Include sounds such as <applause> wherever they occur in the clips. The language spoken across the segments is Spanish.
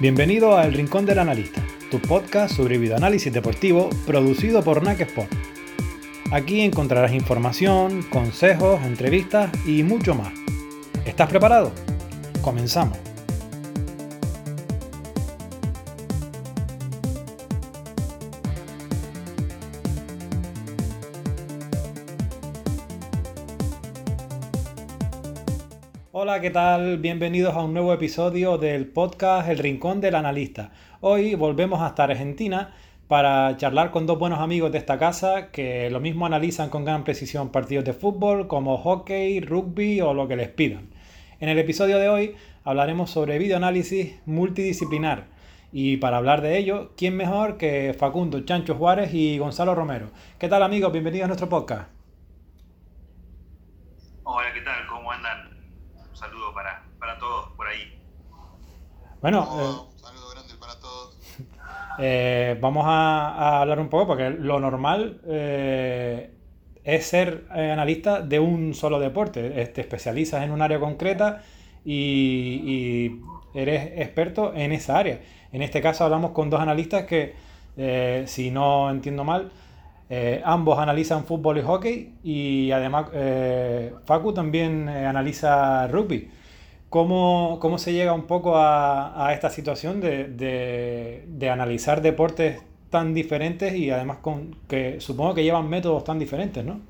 Bienvenido a El Rincón del Analista, tu podcast sobre videoanálisis deportivo producido por NAC Sport. Aquí encontrarás información, consejos, entrevistas y mucho más. ¿Estás preparado? Comenzamos. Hola, ¿qué tal? Bienvenidos a un nuevo episodio del podcast El Rincón del Analista. Hoy volvemos hasta Argentina para charlar con dos buenos amigos de esta casa que lo mismo analizan con gran precisión partidos de fútbol como hockey, rugby o lo que les pidan. En el episodio de hoy hablaremos sobre videoanálisis multidisciplinar. Y para hablar de ello, ¿quién mejor que Facundo Chancho Juárez y Gonzalo Romero? ¿Qué tal amigos? Bienvenidos a nuestro podcast. Hola, ¿qué tal? ¿Cómo andan? saludo para, para todos por ahí. Bueno, eh, un saludo grande para todos. <laughs> Eh, vamos a, hablar un poco porque lo normal eh, es ser analista de un solo deporte. Te especializas en un área concreta y, eres experto en esa área. En este caso hablamos con dos analistas que, si no entiendo mal, ambos analizan fútbol y hockey y además Facu también analiza rugby. ¿Cómo, ¿Cómo, se llega un poco a, a esta situación de, de, de, analizar deportes tan diferentes y además con que supongo que llevan métodos tan diferentes, ¿no?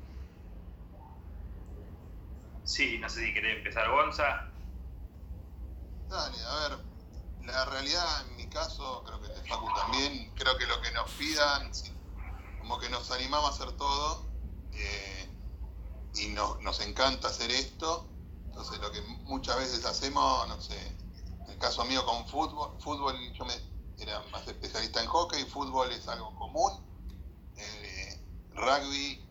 Sí, no sé si querés empezar, Gonza. Dale, a ver, la realidad en mi caso, creo que de Facu también, creo que lo que nos pidan, como que nos animamos a hacer todo eh, y nos, nos encanta hacer esto entonces lo que muchas veces hacemos, no sé, en el caso mío con fútbol, fútbol yo me, era más especialista en hockey, fútbol es algo común, eh, rugby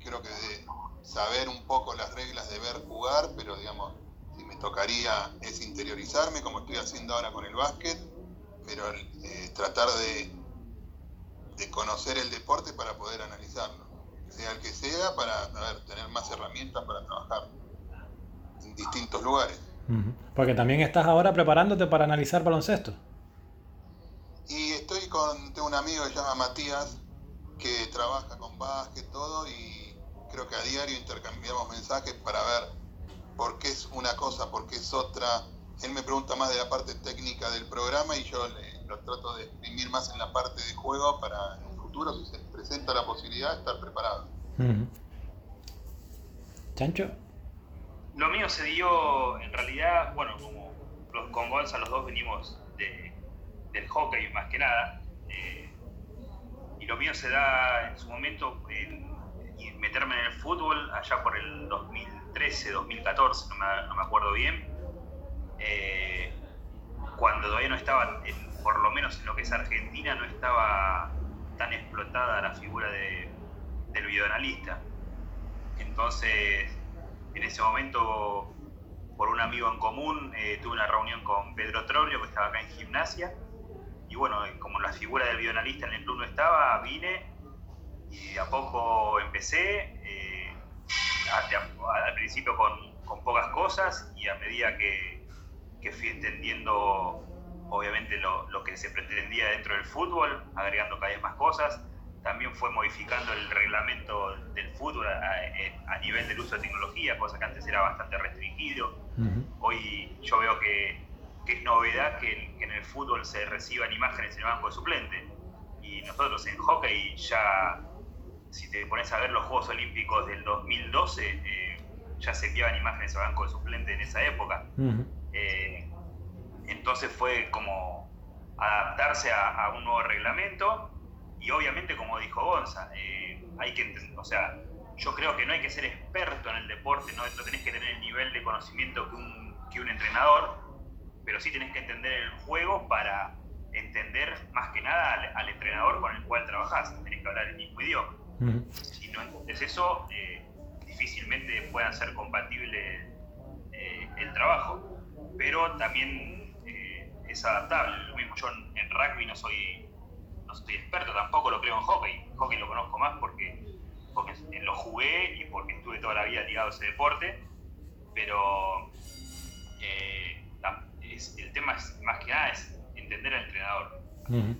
creo que de saber un poco las reglas de ver jugar, pero digamos, si me tocaría es interiorizarme como estoy haciendo ahora con el básquet, pero eh, tratar de, de conocer el deporte para poder analizarlo, sea el que sea, para tener más herramientas para trabajar distintos lugares. Porque también estás ahora preparándote para analizar baloncesto. Y estoy con, tengo un amigo que se llama Matías, que trabaja con básquet, todo, y creo que a diario intercambiamos mensajes para ver por qué es una cosa, por qué es otra. Él me pregunta más de la parte técnica del programa y yo le, lo trato de exprimir más en la parte de juego para en un futuro, si se presenta la posibilidad, estar preparado. ¿Chancho? Lo mío se dio, en realidad, bueno, como con Gonza los dos venimos del hockey más que nada, eh, y lo mío se da en su momento en, meterme en el fútbol allá por el 2013, 2014, no me, acuerdo bien, eh, cuando todavía no estaba, por lo menos en lo que es Argentina, no estaba tan explotada la figura de, del videoanalista. Entonces, en ese momento, por un amigo en común, eh, tuve una reunión con Pedro Trollio, que estaba acá en gimnasia. Y bueno, como la figura del bioanalista en el club no estaba, vine y a poco empecé. Eh, al principio con, pocas cosas y a medida que, fui entendiendo obviamente lo, lo, que se pretendía dentro del fútbol, agregando cada vez más cosas, también fue modificando el reglamento del fútbol a, nivel del uso de tecnología, cosa que antes era bastante restringido. Hoy yo veo que, es novedad que, en el fútbol se reciban imágenes en el banco de suplente. Y nosotros en hockey ya, si te pones a ver los Juegos Olímpicos del 2012, eh, ya se enviaban imágenes al banco de suplente en esa época. Eh, entonces fue como adaptarse a, a un nuevo reglamento y obviamente, como dijo Gonza, eh, hay que o sea, yo creo que no hay que ser experto en el deporte, no, tenés que tener el nivel de conocimiento que un, que un entrenador, pero sí tenés que entender el juego para entender más que nada al, entrenador con el cual trabajás, tenés que hablar el mismo idioma. Si no entiendes eso, eh, difícilmente puedan ser compatibles eh, el trabajo, pero también es adaptable. Lo mismo yo en rugby no soy no soy experto, tampoco lo creo en hockey. Hockey lo conozco más porque, porque lo jugué y porque estuve toda la vida ligado a ese deporte, pero eh, el tema es, más que nada es entender entrenador.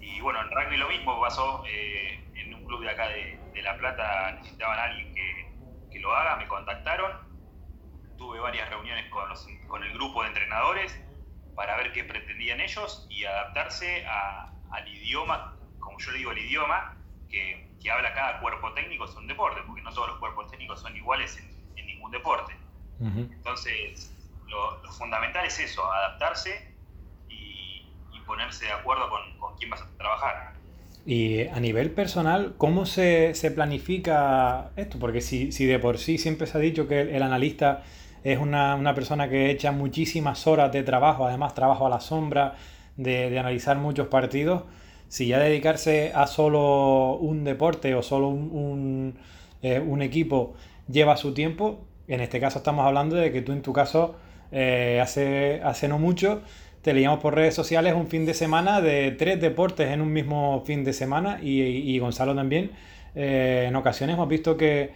Y bueno, en rugby lo mismo pasó, eh, en un club de acá de, La Plata necesitaban a alguien que, que, lo haga, me contactaron, tuve varias reuniones con, con el grupo de entrenadores para ver qué pretendían ellos y adaptarse al idioma, como yo le digo, el idioma que, que, habla cada cuerpo técnico es un deporte, porque no todos los cuerpos técnicos son iguales en, ningún deporte. Entonces, lo, fundamental es eso, adaptarse y, ponerse de acuerdo con, con, quién vas a trabajar. Y a nivel personal, ¿cómo se, se planifica esto? Porque si, si, de por sí siempre se ha dicho que el, analista es una, una, persona que echa muchísimas horas de trabajo, además trabajo a la sombra, de, de analizar muchos partidos, si ya dedicarse a solo un deporte o solo un, un, eh, un equipo lleva su tiempo, en este caso estamos hablando de que tú en tu caso eh, hace, hace no mucho te leíamos por redes sociales un fin de semana de tres deportes en un mismo fin de semana y, Gonzalo también. Eh, en ocasiones hemos visto que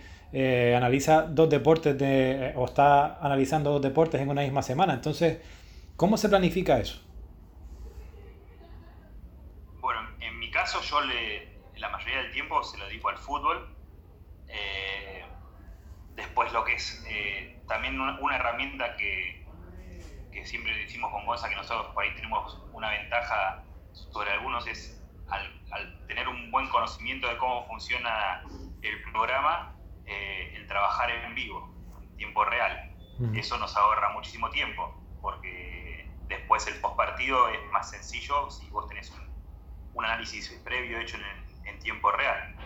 analiza dos deportes de, o está analizando dos deportes en una misma semana. Entonces, ¿cómo se planifica eso? Bueno, en mi caso yo le, la mayoría del tiempo se lo dedico al fútbol. después lo que es también una herramienta que, que siempre decimos con Gonza que nosotros por ahí tenemos una ventaja sobre algunos es al, tener un buen conocimiento de cómo funciona el programa, eh, el trabajar en vivo, en tiempo real. Eso nos ahorra muchísimo tiempo, porque después el postpartido es más sencillo si vos tenés un, análisis previo hecho en, tiempo real.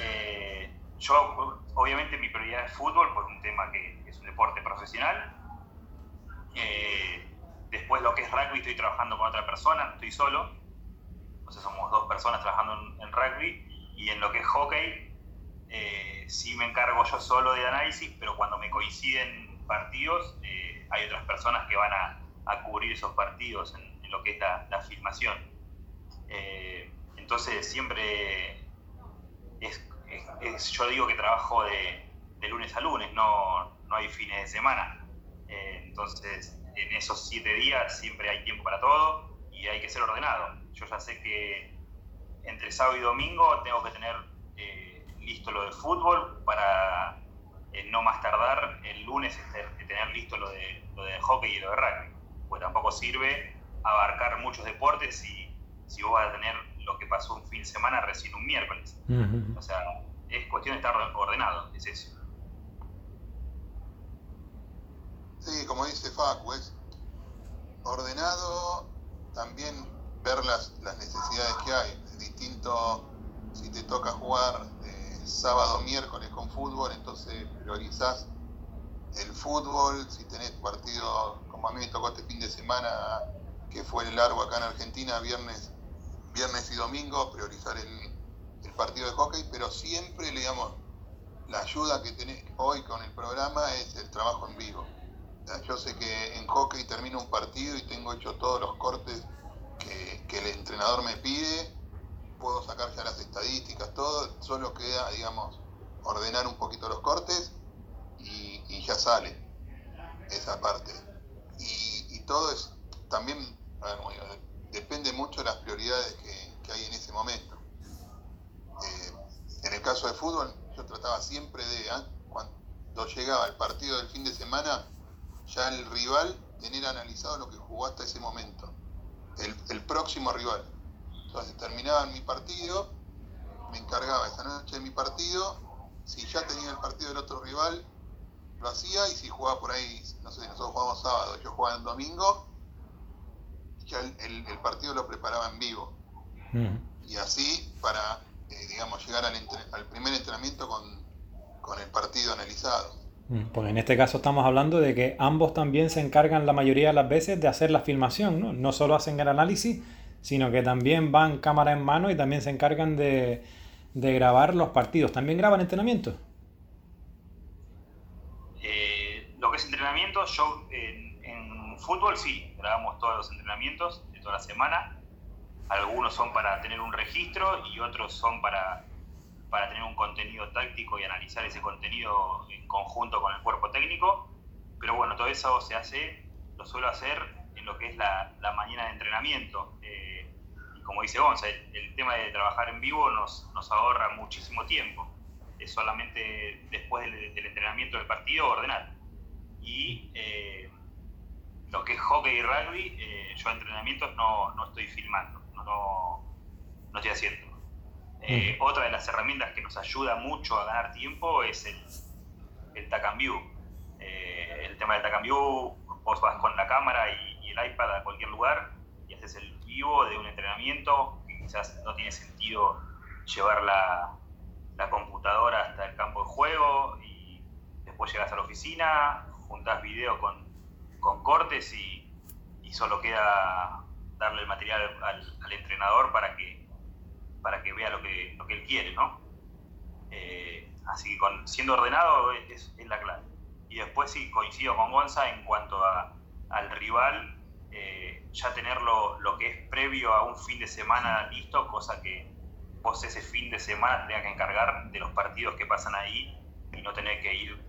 Eh, yo, obviamente, mi prioridad es fútbol por un tema que es un deporte profesional, eh, después lo que es rugby estoy trabajando con otra persona, estoy solo. Sea, somos dos personas trabajando en, rugby. Y en lo que es hockey, eh, sí me encargo yo solo de análisis, pero cuando me coinciden partidos, eh, hay otras personas que van a, cubrir esos partidos en, lo que es la, filmación. Entonces siempre es, yo digo que trabajo de, lunes a lunes, no, no hay fines de semana. Eh, entonces, en esos siete días siempre hay tiempo para todo y hay que ser ordenado. Yo ya sé que entre sábado y domingo tengo que tener eh, listo lo de fútbol para eh, no más tardar el lunes tener listo lo de, lo de hockey y lo de rugby. Pues tampoco sirve abarcar muchos deportes si vos vas a tener lo que pasó un fin de semana recién un miércoles. O sea, es cuestión de estar ordenado, es eso. Sí, como dice Facu, es ordenado, también ver las, las necesidades que hay. Es distinto si te toca jugar eh, sábado miércoles con fútbol, entonces priorizás el fútbol. Si tenés partido, como a mí me tocó este fin de semana, que fue el largo acá en Argentina, viernes, viernes y domingo, priorizar el, partido de hockey, pero siempre, digamos, la ayuda que tenés hoy con el programa es el trabajo en vivo yo sé que en hockey termino un partido y tengo hecho todos los cortes que, el entrenador me pide, puedo sacar ya las estadísticas, todo, solo queda, digamos, ordenar un poquito los cortes y, ya sale esa parte. Y, todo es también, depende mucho de las prioridades que, hay en ese momento. Eh, en el caso de fútbol, yo trataba siempre de, ¿ah? cuando llegaba el partido del fin de semana, ya el rival tener analizado lo que jugó hasta ese momento, el, próximo rival. Entonces terminaba mi partido, me encargaba esa noche de mi partido, si ya tenía el partido del otro rival, lo hacía y si jugaba por ahí, no sé, nosotros jugamos sábado, yo jugaba el domingo, ya el, partido lo preparaba en vivo. Y así para, eh, digamos, llegar al, al primer entrenamiento con, con el partido analizado. Mm, porque en este caso estamos hablando de que ambos también se encargan la mayoría de las veces de hacer la filmación, ¿no? No solo hacen el análisis, sino que también van cámara en mano y también se encargan de, grabar los partidos. ¿También graban entrenamiento? Eh, lo que es entrenamiento, yo en, fútbol sí, grabamos todos los entrenamientos de toda la semana. Algunos son para tener un registro y otros son para para tener un contenido táctico y analizar ese contenido en conjunto con el cuerpo técnico. Pero bueno, todo eso se hace, lo suelo hacer en lo que es la, mañana de entrenamiento. Eh, como dice Gonza, el, tema de trabajar en vivo nos, nos ahorra muchísimo tiempo. Es solamente después del, entrenamiento del partido ordenar. Y eh, lo que es hockey y rugby, eh, yo entrenamientos no, no estoy filmando, no, no, estoy haciendo. Eh, otra de las herramientas que nos ayuda mucho a ganar tiempo es el, el View. el tema del Tacan View, vos vas con la cámara y, y el iPad a cualquier lugar y haces el vivo de un entrenamiento que quizás no tiene sentido llevar la, la computadora hasta el campo de juego y después llegas a la oficina, juntás video con, con cortes y, solo queda darle el material al, entrenador para que, para que vea lo que, lo que él quiere, ¿no? Eh, así que siendo ordenado es, es, la clave. Y después sí coincido con Gonza en cuanto al rival, eh, ya tenerlo lo que es previo a un fin de semana listo, cosa que vos ese fin de semana tengas que encargar de los partidos que pasan ahí y no tener que ir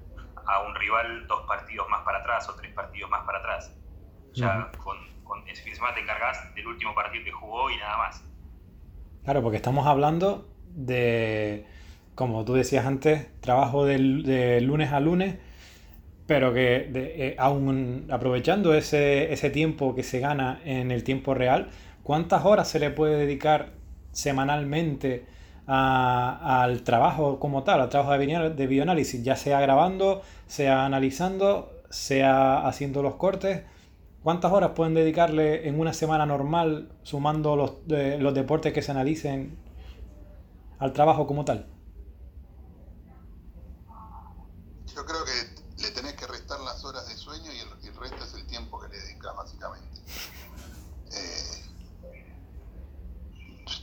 a un rival dos partidos más para atrás o tres partidos más para atrás. Ya con, ese fin de semana te encargas del último partido que jugó y nada más. Claro, porque estamos hablando de, como tú decías antes, trabajo de lunes a lunes, pero que eh, aún aprovechando ese, ese tiempo que se gana en el tiempo real, ¿cuántas horas se le puede dedicar semanalmente al trabajo como tal, al trabajo de, de bioanálisis, ya sea grabando, sea analizando, sea haciendo los cortes. ¿Cuántas horas pueden dedicarle en una semana normal sumando los, los deportes que se analicen al trabajo como tal? Yo creo que le tenés que restar las horas de sueño y el, el resto es el tiempo que le dedicas básicamente. Eh,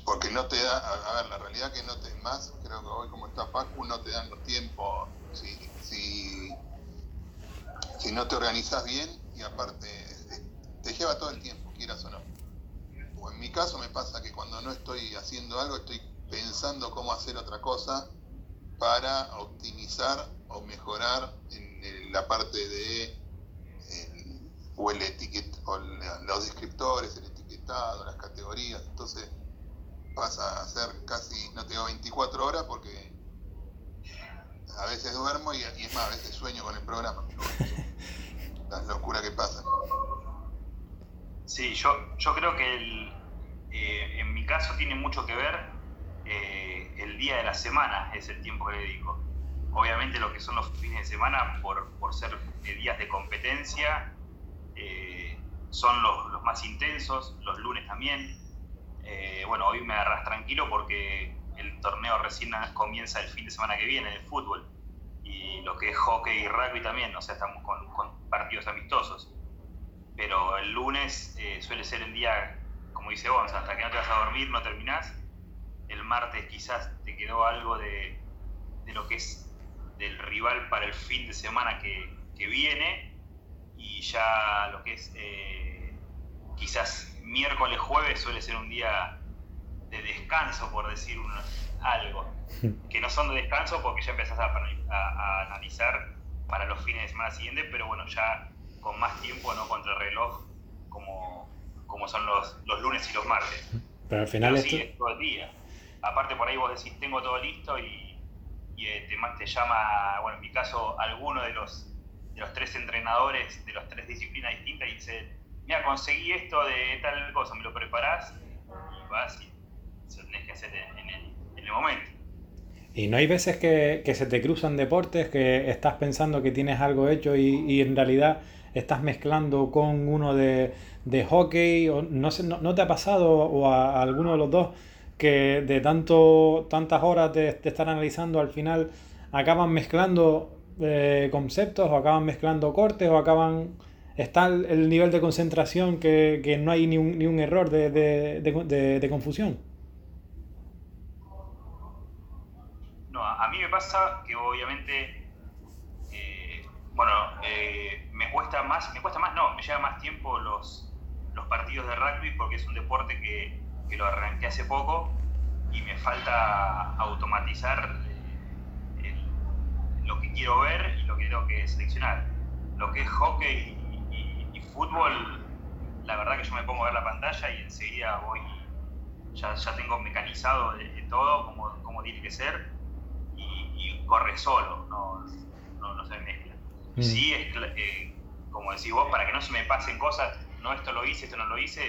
porque no te da, a, ver, la realidad que no te más, creo Facu, no te dan los tiempos, si, si, si no te organizas bien y aparte te lleva todo el tiempo, quieras o no. O en mi caso me pasa que cuando no estoy haciendo algo, estoy pensando cómo hacer otra cosa para optimizar o mejorar en la parte de o el etiquet, o los descriptores, el etiquetado, las categorías. Entonces, pasa a ser casi, no tengo 24 horas porque a veces duermo y, es más, a veces sueño con el programa. <laughs> La locura que pasa. Sí, yo, yo creo que el, eh, en mi caso tiene mucho que ver eh, el día de la semana, es el tiempo que le dedico. Obviamente lo que son los fines de semana, por, por ser días de competencia, eh, son los, los más intensos, los lunes también, eh, bueno, hoy me agarras tranquilo porque el torneo recién comienza el fin de semana que viene de fútbol. Y lo que es hockey y rugby también, o sea, estamos con, partidos amistosos. Pero el lunes eh, suele ser el día, como dice Gonza, hasta que no te vas a dormir, no terminás. El martes quizás te quedó algo de, lo que es del rival para el fin de semana que, viene. Y ya lo que es eh, quizás miércoles, jueves suele ser un día de descanso, por decir algo. Que no son de descanso porque ya empezás a, analizar para los fines de semana siguientes, pero bueno, ya con más tiempo, no contra el reloj, como, como son los, los lunes y los martes. Pero al final sí, es todo el día. Aparte por ahí vos decís, tengo todo listo y, y eh, te, te llama, bueno, en mi caso, alguno de los, de los tres entrenadores de las tres disciplinas distintas y dice, mira, conseguí esto de tal cosa, me lo preparás y vas y tenés que hacer en, el, momento. Y no hay veces que, se te cruzan deportes, que estás pensando que tienes algo hecho y, en realidad estás mezclando con uno de, hockey, o no, sé, no, te ha pasado o a, alguno de los dos que de tanto, tantas horas de, estar analizando al final acaban mezclando eh, conceptos o acaban mezclando cortes o acaban está el, nivel de concentración que, no hay ni un, ni un error de, confusión. No, a mí me pasa que obviamente, eh, bueno, eh, me cuesta más, me cuesta más, no, me lleva más tiempo los, los partidos de rugby porque es un deporte que, que lo arranqué hace poco y me falta automatizar eh, lo que quiero ver y lo que tengo que seleccionar. Lo que es hockey fútbol, la verdad que yo me pongo a ver la pantalla y enseguida voy, ya, ya tengo mecanizado de, todo como, como, tiene que ser y, corre solo, no, no, se mezcla. Mm. Sí, es, eh, como decís vos, para que no se me pasen cosas, no esto lo hice, esto no lo hice,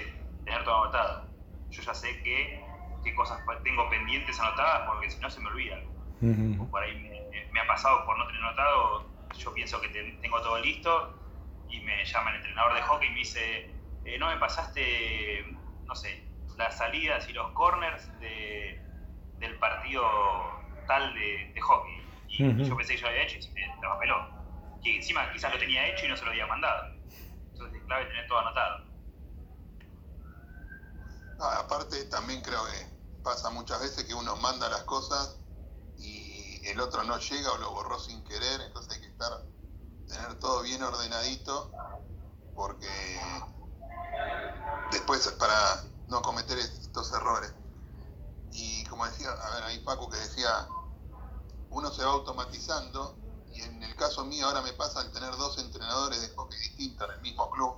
tener todo anotado. Yo ya sé que, qué cosas tengo pendientes anotadas porque si no se me olvidan. por ahí me, me, ha pasado por no tener anotado, yo pienso que tengo todo listo y me llama el entrenador de hockey y me dice, eh, no me pasaste, no sé, las salidas y los corners de, del partido tal de, hockey. Y, yo pensé que yo lo había hecho y se me papeló. Que encima quizás lo tenía hecho y no se lo había mandado. Entonces es clave tener todo anotado. aparte también creo que pasa muchas veces que uno manda las cosas y el otro no llega o lo borró sin querer, entonces hay que estar tener todo bien ordenadito porque después para no cometer estos errores. Y como decía, a ver, ahí Paco que decía, uno se va automatizando y en el caso mío ahora me pasa al tener dos entrenadores de hockey distintos en el mismo club.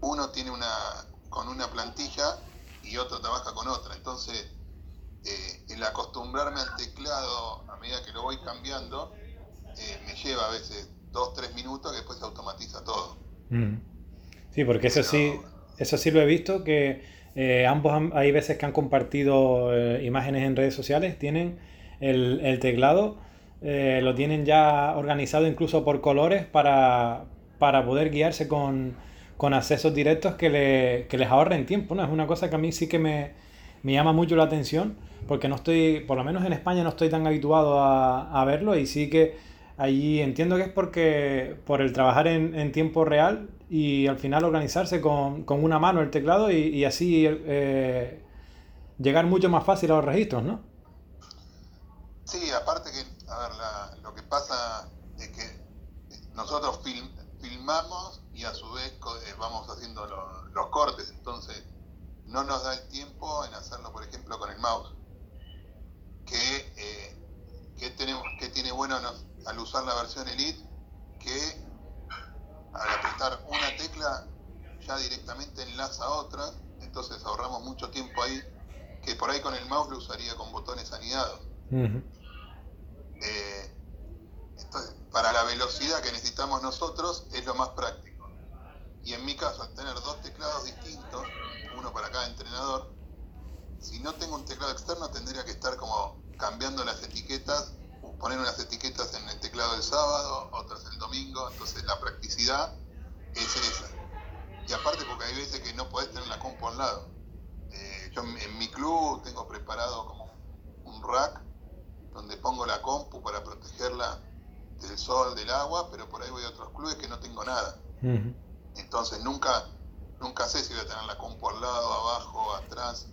Uno tiene una con una plantilla y otro trabaja con otra. Entonces, eh, el acostumbrarme al teclado a medida que lo voy cambiando, eh, me lleva a veces dos, tres minutos que después se automatiza todo. Mm. Sí, porque eso sí, eso sí lo he visto, que eh, ambos hay veces que han compartido imágenes en redes sociales, tienen el, teclado, eh, lo tienen ya organizado incluso por colores para, poder guiarse con, accesos directos que, les ahorren tiempo. ¿no? Es una cosa que a mí sí que me, llama mucho la atención, porque no estoy, por lo menos en España no estoy tan habituado a, a verlo y sí que Allí entiendo que es porque por el trabajar en, tiempo real y al final organizarse con, una mano el teclado y, así eh, llegar mucho más fácil a los registros, ¿no? Sí, aparte que, a ver, lo que pasa es que nosotros filmamos y a su vez eh, vamos haciendo los cortes, entonces no nos da el tiempo en hacerlo, por ejemplo, con el mouse. Que, eh, que tenemos, que tiene bueno nos, al usar la versión Elite que al apretar una tecla ya directamente enlaza a otra, entonces ahorramos mucho tiempo ahí, que por ahí con el mouse lo usaría con botones anidados. Eh, para la velocidad que necesitamos nosotros es lo más práctico. Y en mi caso, al tener dos teclados distintos, uno para cada entrenador, si no tengo un teclado externo tendría que estar como cambiando las etiquetas poner unas etiquetas en el teclado el sábado, otras el domingo, entonces la practicidad es esa. Y aparte porque hay veces que no podés tener la compu al lado. Eh, yo en mi club tengo preparado como un rack donde pongo la compu para protegerla del sol, del agua, pero por ahí voy a otros clubes que no tengo nada. Entonces nunca, nunca sé si voy a tener la compu al lado, abajo, atrás.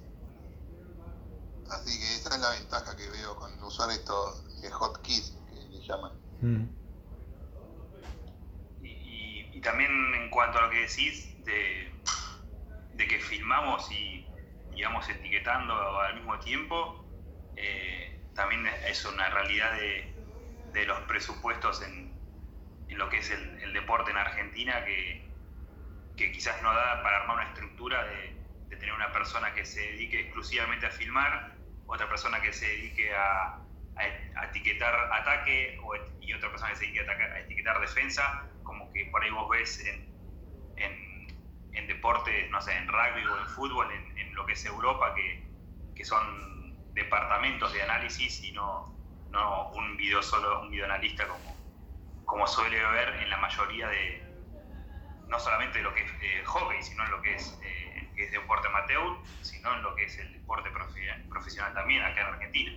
Así que esa es la ventaja que veo con usar esto hotkeys que le llaman. Y, también en cuanto a lo que decís de, de que filmamos y digamos etiquetando al mismo tiempo, eh, también es una realidad de, de los presupuestos en, en, lo que es el, deporte en Argentina que, que, quizás no da para armar una estructura de, de tener una persona que se dedique exclusivamente a filmar, otra persona que se dedique a, a, etiquetar ataque y otra persona que se dedica a, etiquetar defensa, como que por ahí vos ves en, en, deportes, no sé, en rugby o en fútbol, en, lo que es Europa, que, que, son departamentos de análisis y no, un video solo, un videoanalista como, como suele ver en la mayoría de, no solamente de lo que es eh, hockey, sino en lo que es, eh, que es deporte amateur, sino en lo que es el deporte profesional también acá en Argentina.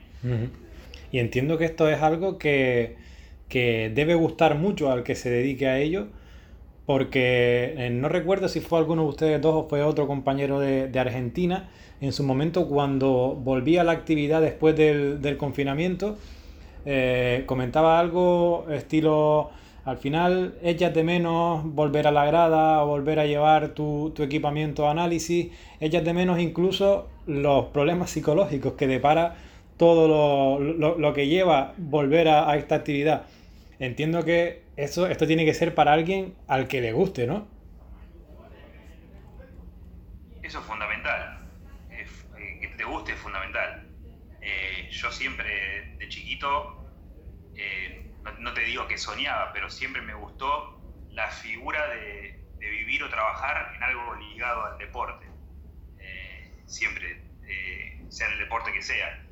Y entiendo que esto es algo que, debe gustar mucho al que se dedique a ello, porque eh, no recuerdo si fue alguno de ustedes dos o fue otro compañero de, Argentina, en su momento cuando volvía a la actividad después del, confinamiento, eh, comentaba algo estilo, al final echas de menos volver a la grada volver a llevar tu, tu equipamiento a análisis, echas de menos incluso los problemas psicológicos que depara todo lo, que lleva volver a, esta actividad. Entiendo que eso, esto tiene que ser para alguien al que le guste, ¿no? Eso es fundamental. Eh, que te yo siempre de chiquito, no, te digo que soñaba, pero siempre me gustó la figura de, vivir o trabajar en algo ligado al deporte. siempre, sea el deporte que sea.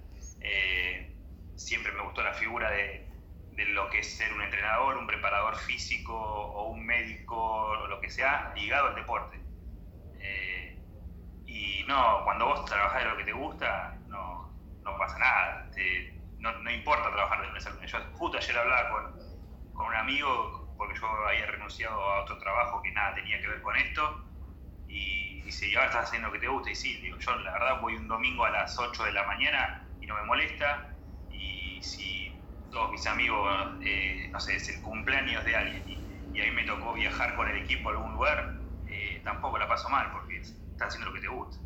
siempre me gustó la figura de, de lo que es ser un entrenador, un preparador físico o un médico o lo que sea ligado al deporte. Eh, y no, cuando vos trabajás de lo que te gusta, no, no pasa nada. no, no, importa trabajar de lunes a lunes. Yo justo ayer hablaba con, con un amigo, porque yo había renunciado a otro trabajo que nada tenía que ver con esto, y dice, ¿y ahora estás haciendo lo que te gusta? Y sí, digo, yo la verdad voy un domingo a las 8 de la mañana y no me molesta, y si todos mis amigos, eh, no sé, es el cumpleaños de alguien y, a mí me tocó viajar con el equipo a algún lugar, eh, tampoco la paso mal porque estás haciendo lo que te gusta.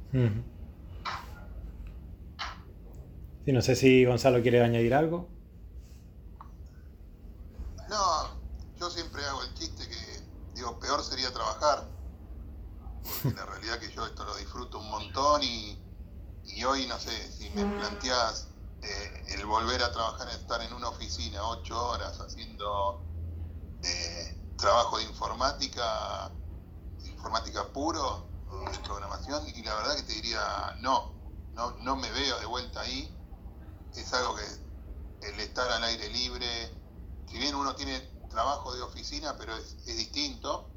Sí, no sé si Gonzalo quiere añadir algo. No, yo siempre hago el chiste que, digo, peor sería trabajar. Porque la realidad que yo esto lo disfruto un montón y, y hoy, no sé, si me planteas eh, el volver a trabajar, estar en una oficina ocho horas haciendo eh, trabajo de informática, informática puro, de programación, y la verdad que te diría, no, no, no me veo de vuelta ahí. Es algo que el estar al aire libre, si bien uno tiene trabajo de oficina, pero es, distinto,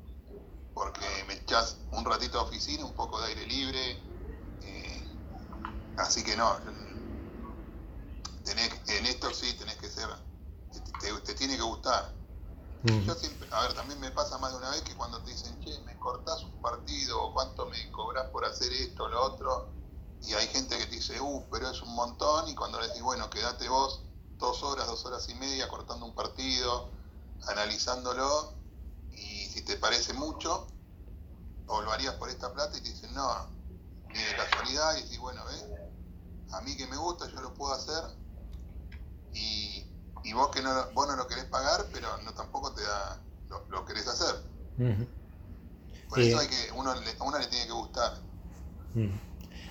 porque me echas un ratito de oficina, un poco de aire libre, eh, así que no, en esto sí tenés que ser, te, tiene que gustar. Yo siempre, a ver, también me pasa más de una vez que cuando te dicen, che, me cortás un partido o cuánto me cobras por hacer esto o lo otro, y hay gente que te dice, uh, pero es un montón, y cuando le decís, bueno, quédate vos dos horas, dos horas y media cortando un partido, analizándolo, y si te parece mucho, o lo harías por esta plata, y te dicen, no, ni de casualidad, y decís, bueno, ¿ves? A mí que me gusta, yo lo puedo hacer, y, vos que no, vos no lo querés pagar, pero no tampoco te da, lo, querés hacer. Por eso hay que, uno, a uno le tiene que gustar.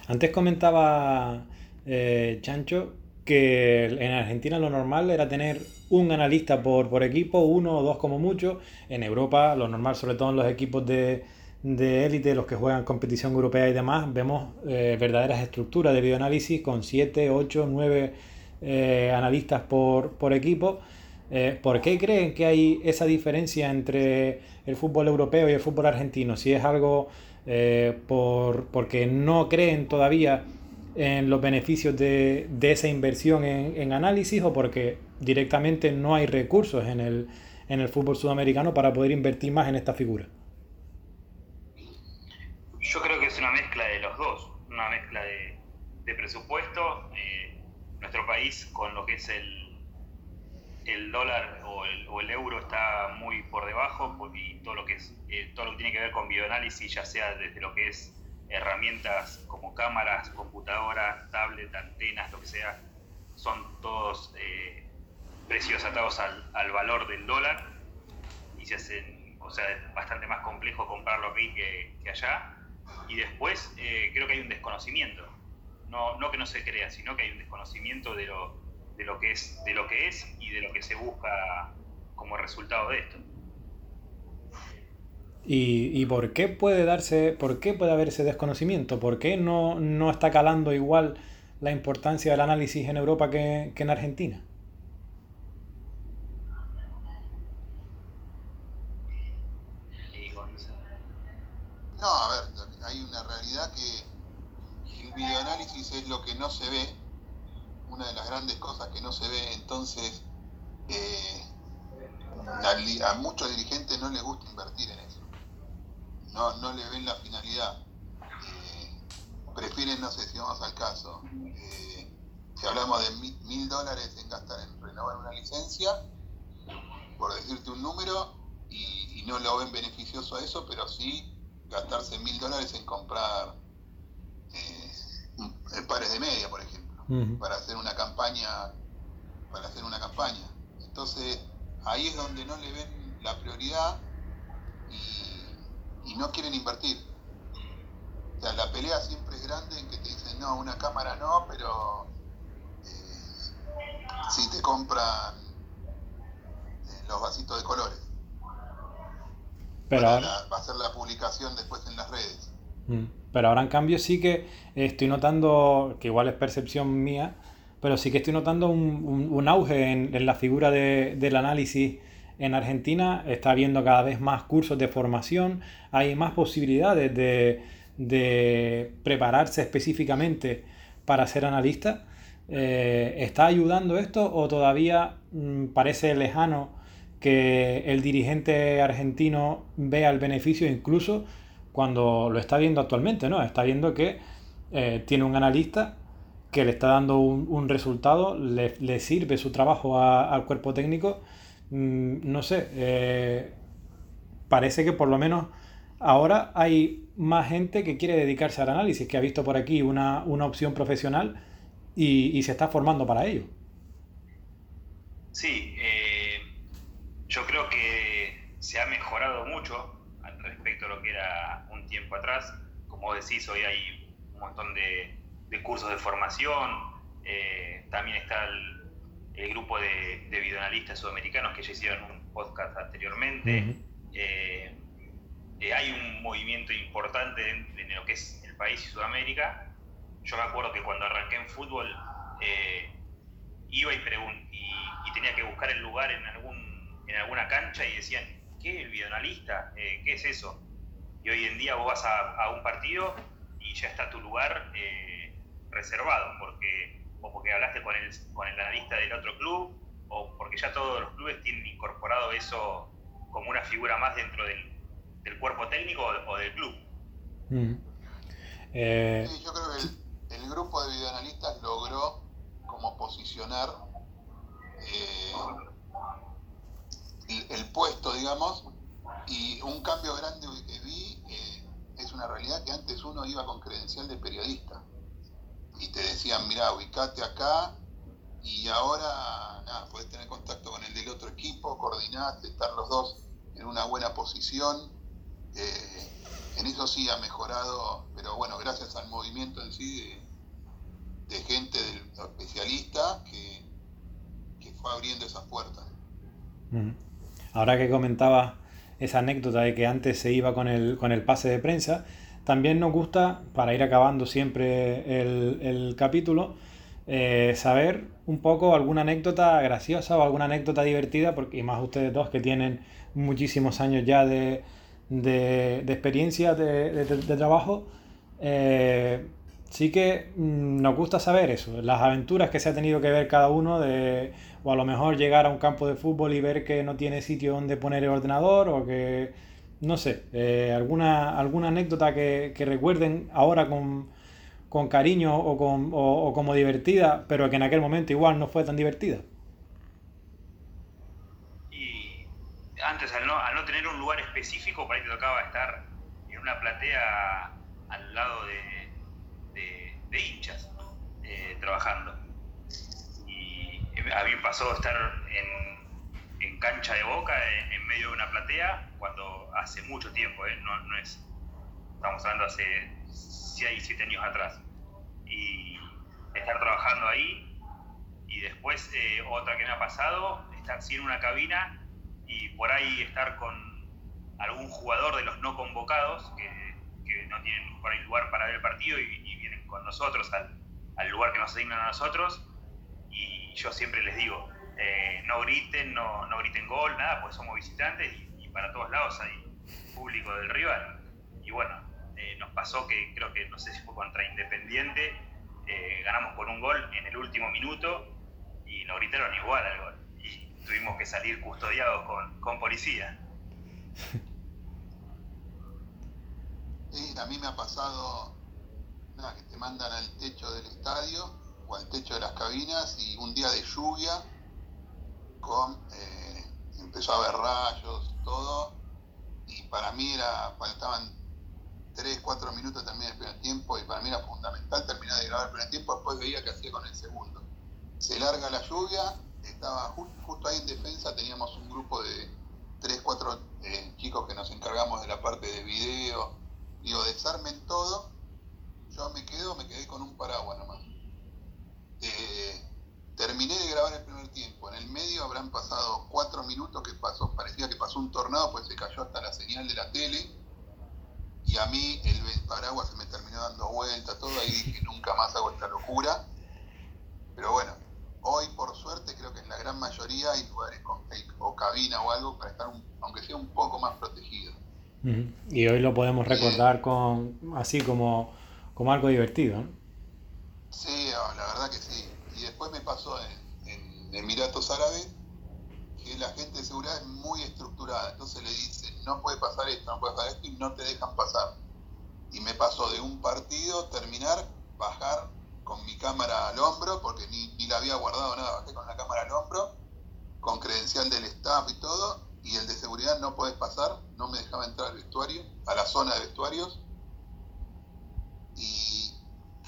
Antes comentaba eh, Chancho que en Argentina lo normal era tener un analista por, por equipo, uno o dos como mucho. En Europa, lo normal, sobre todo en los equipos de, de élite, los que juegan competición europea y demás, vemos eh, verdaderas estructuras de videoanálisis con 7, 8, 9 eh, analistas por, por equipo. Eh, ¿Por qué creen que hay esa diferencia entre el fútbol europeo y el fútbol argentino? Si es algo eh, por, porque no creen todavía en los beneficios de, de esa inversión en, en, análisis o porque directamente no hay recursos en el, en el fútbol sudamericano para poder invertir más en esta figura. Yo creo que es una mezcla de los dos, una mezcla de, de presupuesto. Nuestro país con lo que es el, el dólar o el, o el, euro está muy por debajo y todo lo que es eh, todo lo que tiene que ver con bioanálisis ya sea desde lo que es herramientas como cámaras, computadoras, tablet, antenas, lo que sea, son todos eh, precios atados al, al, valor del dólar y se hacen, o sea, es bastante más complejo comprarlo aquí que, que allá. Y después eh, creo que hay un desconocimiento no, no que no se crea, sino que hay un desconocimiento de lo, de lo, que, es, de lo que es y de lo que se busca como resultado de esto. ¿Y, y por qué puede darse, por qué puede haber ese desconocimiento? ¿Por qué no, no está calando igual la importancia del análisis en Europa que, que en Argentina? No, a ver, hay una realidad que videoanálisis es lo que no se ve, una de las grandes cosas que no se ve, entonces eh, a, muchos dirigentes no les gusta invertir en eso, no, no le ven la finalidad, eh, prefieren, no sé si vamos al caso, eh, si hablamos de mil, dólares en gastar en renovar una licencia, por decirte un número, y, y no lo ven beneficioso a eso, pero sí gastarse mil dólares en comprar en pares de media, por ejemplo, para hacer una campaña, para hacer una campaña. Entonces, ahí es donde no le ven la prioridad y, no quieren invertir. O sea, la pelea siempre es grande en que te dicen, no, una cámara no, pero eh, si te compran eh, los vasitos de colores. Pero ahora... va a ser la publicación después en las redes. Mm. Pero ahora en cambio sí que estoy notando, que igual es percepción mía, pero sí que estoy notando un, auge en, la figura del análisis en Argentina. Está habiendo cada vez más cursos de formación, hay más posibilidades de, prepararse específicamente para ser analista. Eh, ¿Está ayudando esto o todavía mm, parece lejano que el dirigente argentino vea el beneficio incluso cuando lo está viendo actualmente, ¿no? Está viendo que eh, tiene un analista que le está dando un, resultado, le, sirve su trabajo al cuerpo técnico. Mm, no sé, eh, parece que por lo menos ahora hay más gente que quiere dedicarse al análisis, que ha visto por aquí una, opción profesional y, se está formando para ello. Sí, eh, yo creo que se ha mejorado mucho respecto a lo que era un tiempo atrás. Como decís, hoy hay un montón de, cursos de formación, eh, también está el, grupo de, de, videoanalistas sudamericanos que ya hicieron un podcast anteriormente. Eh, eh, hay un movimiento importante en, lo que es el país y Sudamérica. Yo me acuerdo que cuando arranqué en fútbol iba y, y, y, tenía que buscar el lugar en, algún, en alguna cancha y decían, ¿qué? ¿El videoanalista? Eh, ¿Qué es eso? Y hoy en día vos vas a, un partido y ya está tu lugar eh, reservado, porque, o porque hablaste con el, con el analista del otro club, o porque ya todos los clubes tienen incorporado eso como una figura más dentro del, cuerpo técnico o, del club. Mm. Eh, sí, yo creo que el, grupo de videoanalistas logró como posicionar el, puesto, digamos, y un cambio grande que vi eh, es una realidad que antes uno iba con credencial de periodista y te decían, mira, ubicate acá y ahora, nada, tener contacto con el del otro equipo, coordinarte, estar los dos en una buena posición. Eh, en eso sí ha mejorado, pero bueno, gracias al movimiento en sí de, gente del especialista que, que, fue abriendo esas puertas. Ahora que comentaba esa anécdota de que antes se iba con el, con el pase de prensa, también nos gusta, para ir acabando siempre el, capítulo, eh, saber un poco alguna anécdota graciosa o alguna anécdota divertida, porque más ustedes dos que tienen muchísimos años ya de, experiencia de, trabajo, eh, sí que mm, nos gusta saber eso, las aventuras que se ha tenido que ver cada uno de o a lo mejor llegar a un campo de fútbol y ver que no tiene sitio donde poner el ordenador o que, no sé, eh, alguna, alguna anécdota que, recuerden ahora con, cariño o, con, como divertida, pero que en aquel momento igual no fue tan divertida. Y antes, al no, al no tener un lugar específico, para ahí te tocaba estar en una platea al lado de, de, hinchas eh, trabajando a mí me pasó estar en, cancha de boca, en, medio de una platea, cuando hace mucho tiempo, ¿eh? no, es, estamos hablando hace 6, 7 años atrás, y estar trabajando ahí, y después eh, otra que me ha pasado, estar sin una cabina y por ahí estar con algún jugador de los no convocados que, no tienen por ahí lugar para ver el partido y, con nosotros al, lugar que nos asignan a nosotros y yo siempre les digo, eh, no griten, no, no, griten gol, nada, pues somos visitantes y, para todos lados hay público del rival. Y bueno, eh, nos pasó que creo que, no sé si fue contra Independiente, eh, ganamos por un gol en el último minuto y nos gritaron igual al gol. Y tuvimos que salir custodiados con, con policía. Sí, a mí me ha pasado nada, que te mandan al techo del estadio o al techo de las cabinas y un día de lluvia con eh, empezó a haber rayos, todo, y para mí era, faltaban 3, 4 minutos también el primer tiempo y para mí era fundamental terminar de grabar el primer tiempo, después veía que hacía con el segundo. Se larga la lluvia, estaba justo ahí en defensa, teníamos un grupo de 3, 4 eh, chicos que nos encargamos de la parte de video, digo, desarmen todo, yo me quedo, me quedé con un paraguas nomás. Eh, terminé de grabar el primer tiempo. En el medio habrán pasado cuatro minutos que pasó, parecía que pasó un tornado, pues se cayó hasta la señal de la tele. Y a mí el paraguas se me terminó dando vuelta, todo, ahí dije, <laughs> nunca más hago esta locura. Pero bueno, hoy por suerte creo que en la gran mayoría hay lugares con fake o cabina o algo para estar, un, aunque sea un poco más protegido. Y hoy lo podemos recordar con así como como algo divertido. ¿no? Sí, la verdad que sí. Y después me pasó en, Emiratos Árabes que la gente de seguridad es muy estructurada, entonces le dicen, no puede pasar esto, no puede pasar esto, y no te dejan pasar. Y me pasó de un partido terminar, bajar con mi cámara al hombro, porque ni, ni la había guardado nada, bajé con la cámara al hombro, con credencial del staff y todo, y el de seguridad no puedes pasar, no me dejaba entrar al vestuario, a la zona de vestuarios, y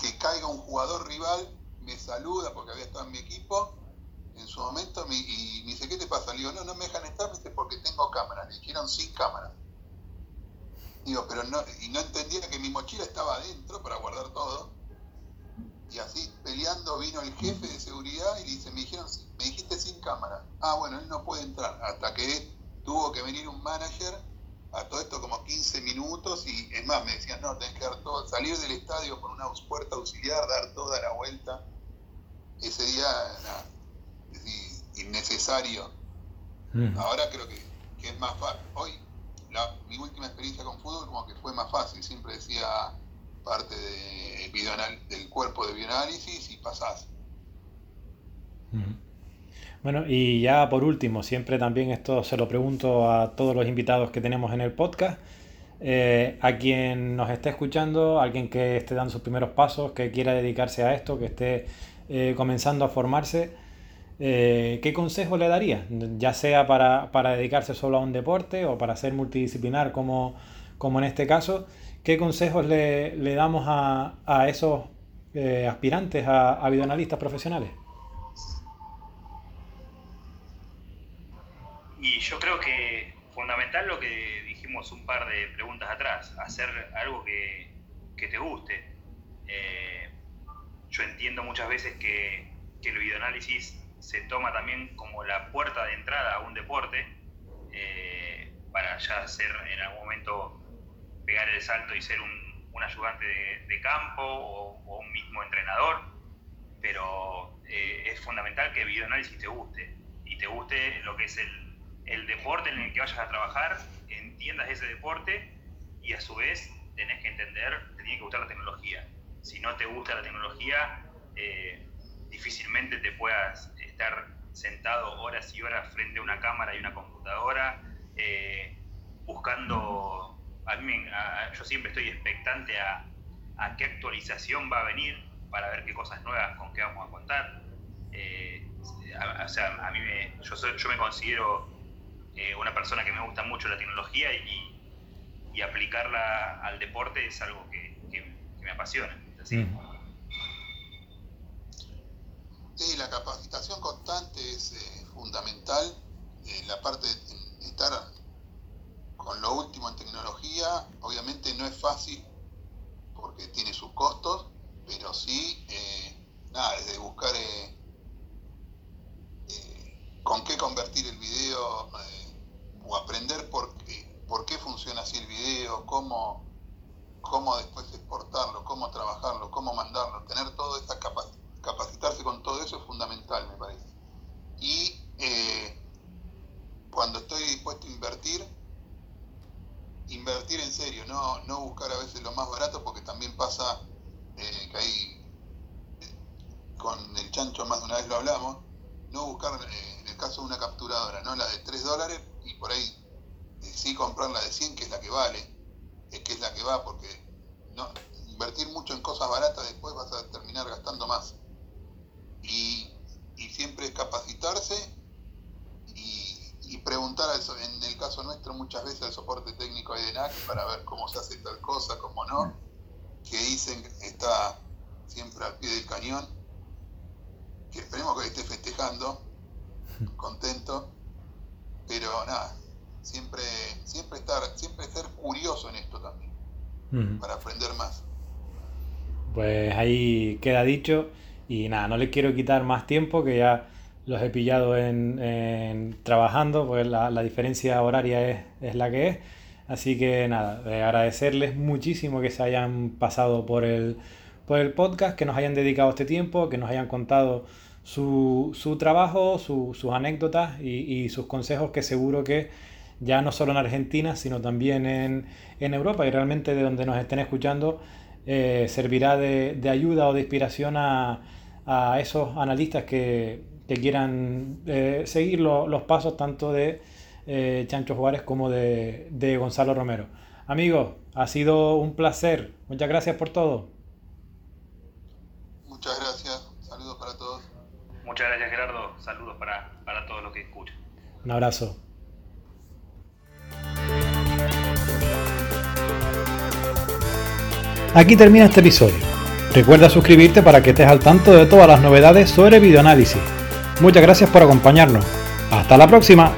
que caiga un jugador rival, me saluda porque había estado en mi equipo, en su momento y me dice, ¿qué te pasa? Le digo, no, no me dejan entrar porque tengo cámara. Le dijeron sin cámara. Digo, pero no, y no entendía que mi mochila estaba adentro para guardar todo. Y así peleando vino el jefe de seguridad y dice, me dijeron, me dijiste sin cámara. Ah, bueno, él no puede entrar. Hasta que tuvo que venir un manager a todo esto como 15 minutos y es más, me decían, no, tenés que dar todo, salir del estadio por una puerta auxiliar, dar toda la vuelta. Ese día, nada, innecesario. Mm. Ahora creo que, es más fácil. Hoy, mi última experiencia con fútbol como que fue más fácil. Siempre decía parte de del cuerpo de bioanálisis y pasás. Bueno, y ya por último, siempre también esto se lo pregunto a todos los invitados que tenemos en el podcast. Eh, a quien nos esté escuchando, alguien que esté dando sus primeros pasos, que quiera dedicarse a esto, que esté eh, comenzando a formarse, eh, ¿qué consejo le daría? Ya sea para, dedicarse solo a un deporte o para ser multidisciplinar como, como en este caso, ¿qué consejos le, damos a, esos eh, aspirantes a, a videoanalistas profesionales? Y yo creo que fundamental lo que dijimos un par de preguntas atrás, hacer algo que, te guste. Eh, yo entiendo muchas veces que, que el videoanálisis se toma también como la puerta de entrada a un deporte eh, para ya ser en algún momento pegar el salto y ser un, ayudante de, campo o, un mismo entrenador, pero eh, es fundamental que el videoanálisis te guste y te guste lo que es el, el deporte en el que vayas a trabajar, entiendas ese deporte y a su vez tenés que entender, te tiene que gustar la tecnología. Si no te gusta la tecnología, eh, difícilmente te puedas estar sentado horas y horas frente a una cámara y una computadora, eh, buscando, a mí, yo siempre estoy expectante a, a, qué actualización va a venir para ver qué cosas nuevas con qué vamos a contar. Eh, o sea, a mí me, yo, yo me considero eh, una persona que me gusta mucho la tecnología y, y aplicarla al deporte es algo que, que, me apasiona. ¿sí? Sí, la capacitación constante es eh, fundamental. en la parte de estar con lo último en tecnología, obviamente no es fácil porque tiene sus costos, pero sí, eh, nada, desde buscar eh, con qué convertir el video o aprender por qué, por qué funciona así el video, cómo, cómo después exportarlo, cómo trabajarlo, cómo mandarlo, tener toda esa capacidad capacitarse con todo eso es fundamental, me parece. Y eh, cuando estoy dispuesto a invertir, invertir en serio, no, no buscar a veces lo más barato, porque también pasa eh, que ahí, eh, con el chancho más de una vez lo hablamos, no buscar, en el caso de una capturadora, no la de 3 dólares, y por ahí sí comprar la de 100, que es la que vale, es que es la que va, porque no, invertir mucho en cosas baratas después vas a terminar gastando más y, siempre capacitarse y, preguntar, en el caso nuestro, muchas veces al soporte técnico de ENAC para ver cómo se hace tal cosa, cómo no, que dicen que está siempre al pie del cañón, que esperemos que esté festejando, contento, pero nada, siempre, siempre estar, siempre ser curioso en esto también, para aprender más. Pues ahí queda dicho. Y nada, no les quiero quitar más tiempo, que ya los he pillado en, trabajando, pues la, diferencia horaria es, la que es. Así que nada, agradecerles muchísimo que se hayan pasado por el, por el podcast, que nos hayan dedicado este tiempo, que nos hayan contado su, trabajo, sus anécdotas y, sus consejos que seguro que ya no solo en Argentina, sino también en, Europa y realmente de donde nos estén escuchando eh, servirá de, ayuda o de inspiración a, esos analistas que, quieran eh, seguir los pasos tanto de eh, Chancho Juárez como de, de Gonzalo Romero. Amigos, ha sido un placer. Muchas gracias por todo. Muchas gracias. Saludos para todos. Muchas gracias, Gerardo. Saludos para, para todos los que escuchan. Un abrazo. Aquí termina este episodio. Recuerda suscribirte para que estés al tanto de todas las novedades sobre videoanálisis. Muchas gracias por acompañarnos. Hasta la próxima.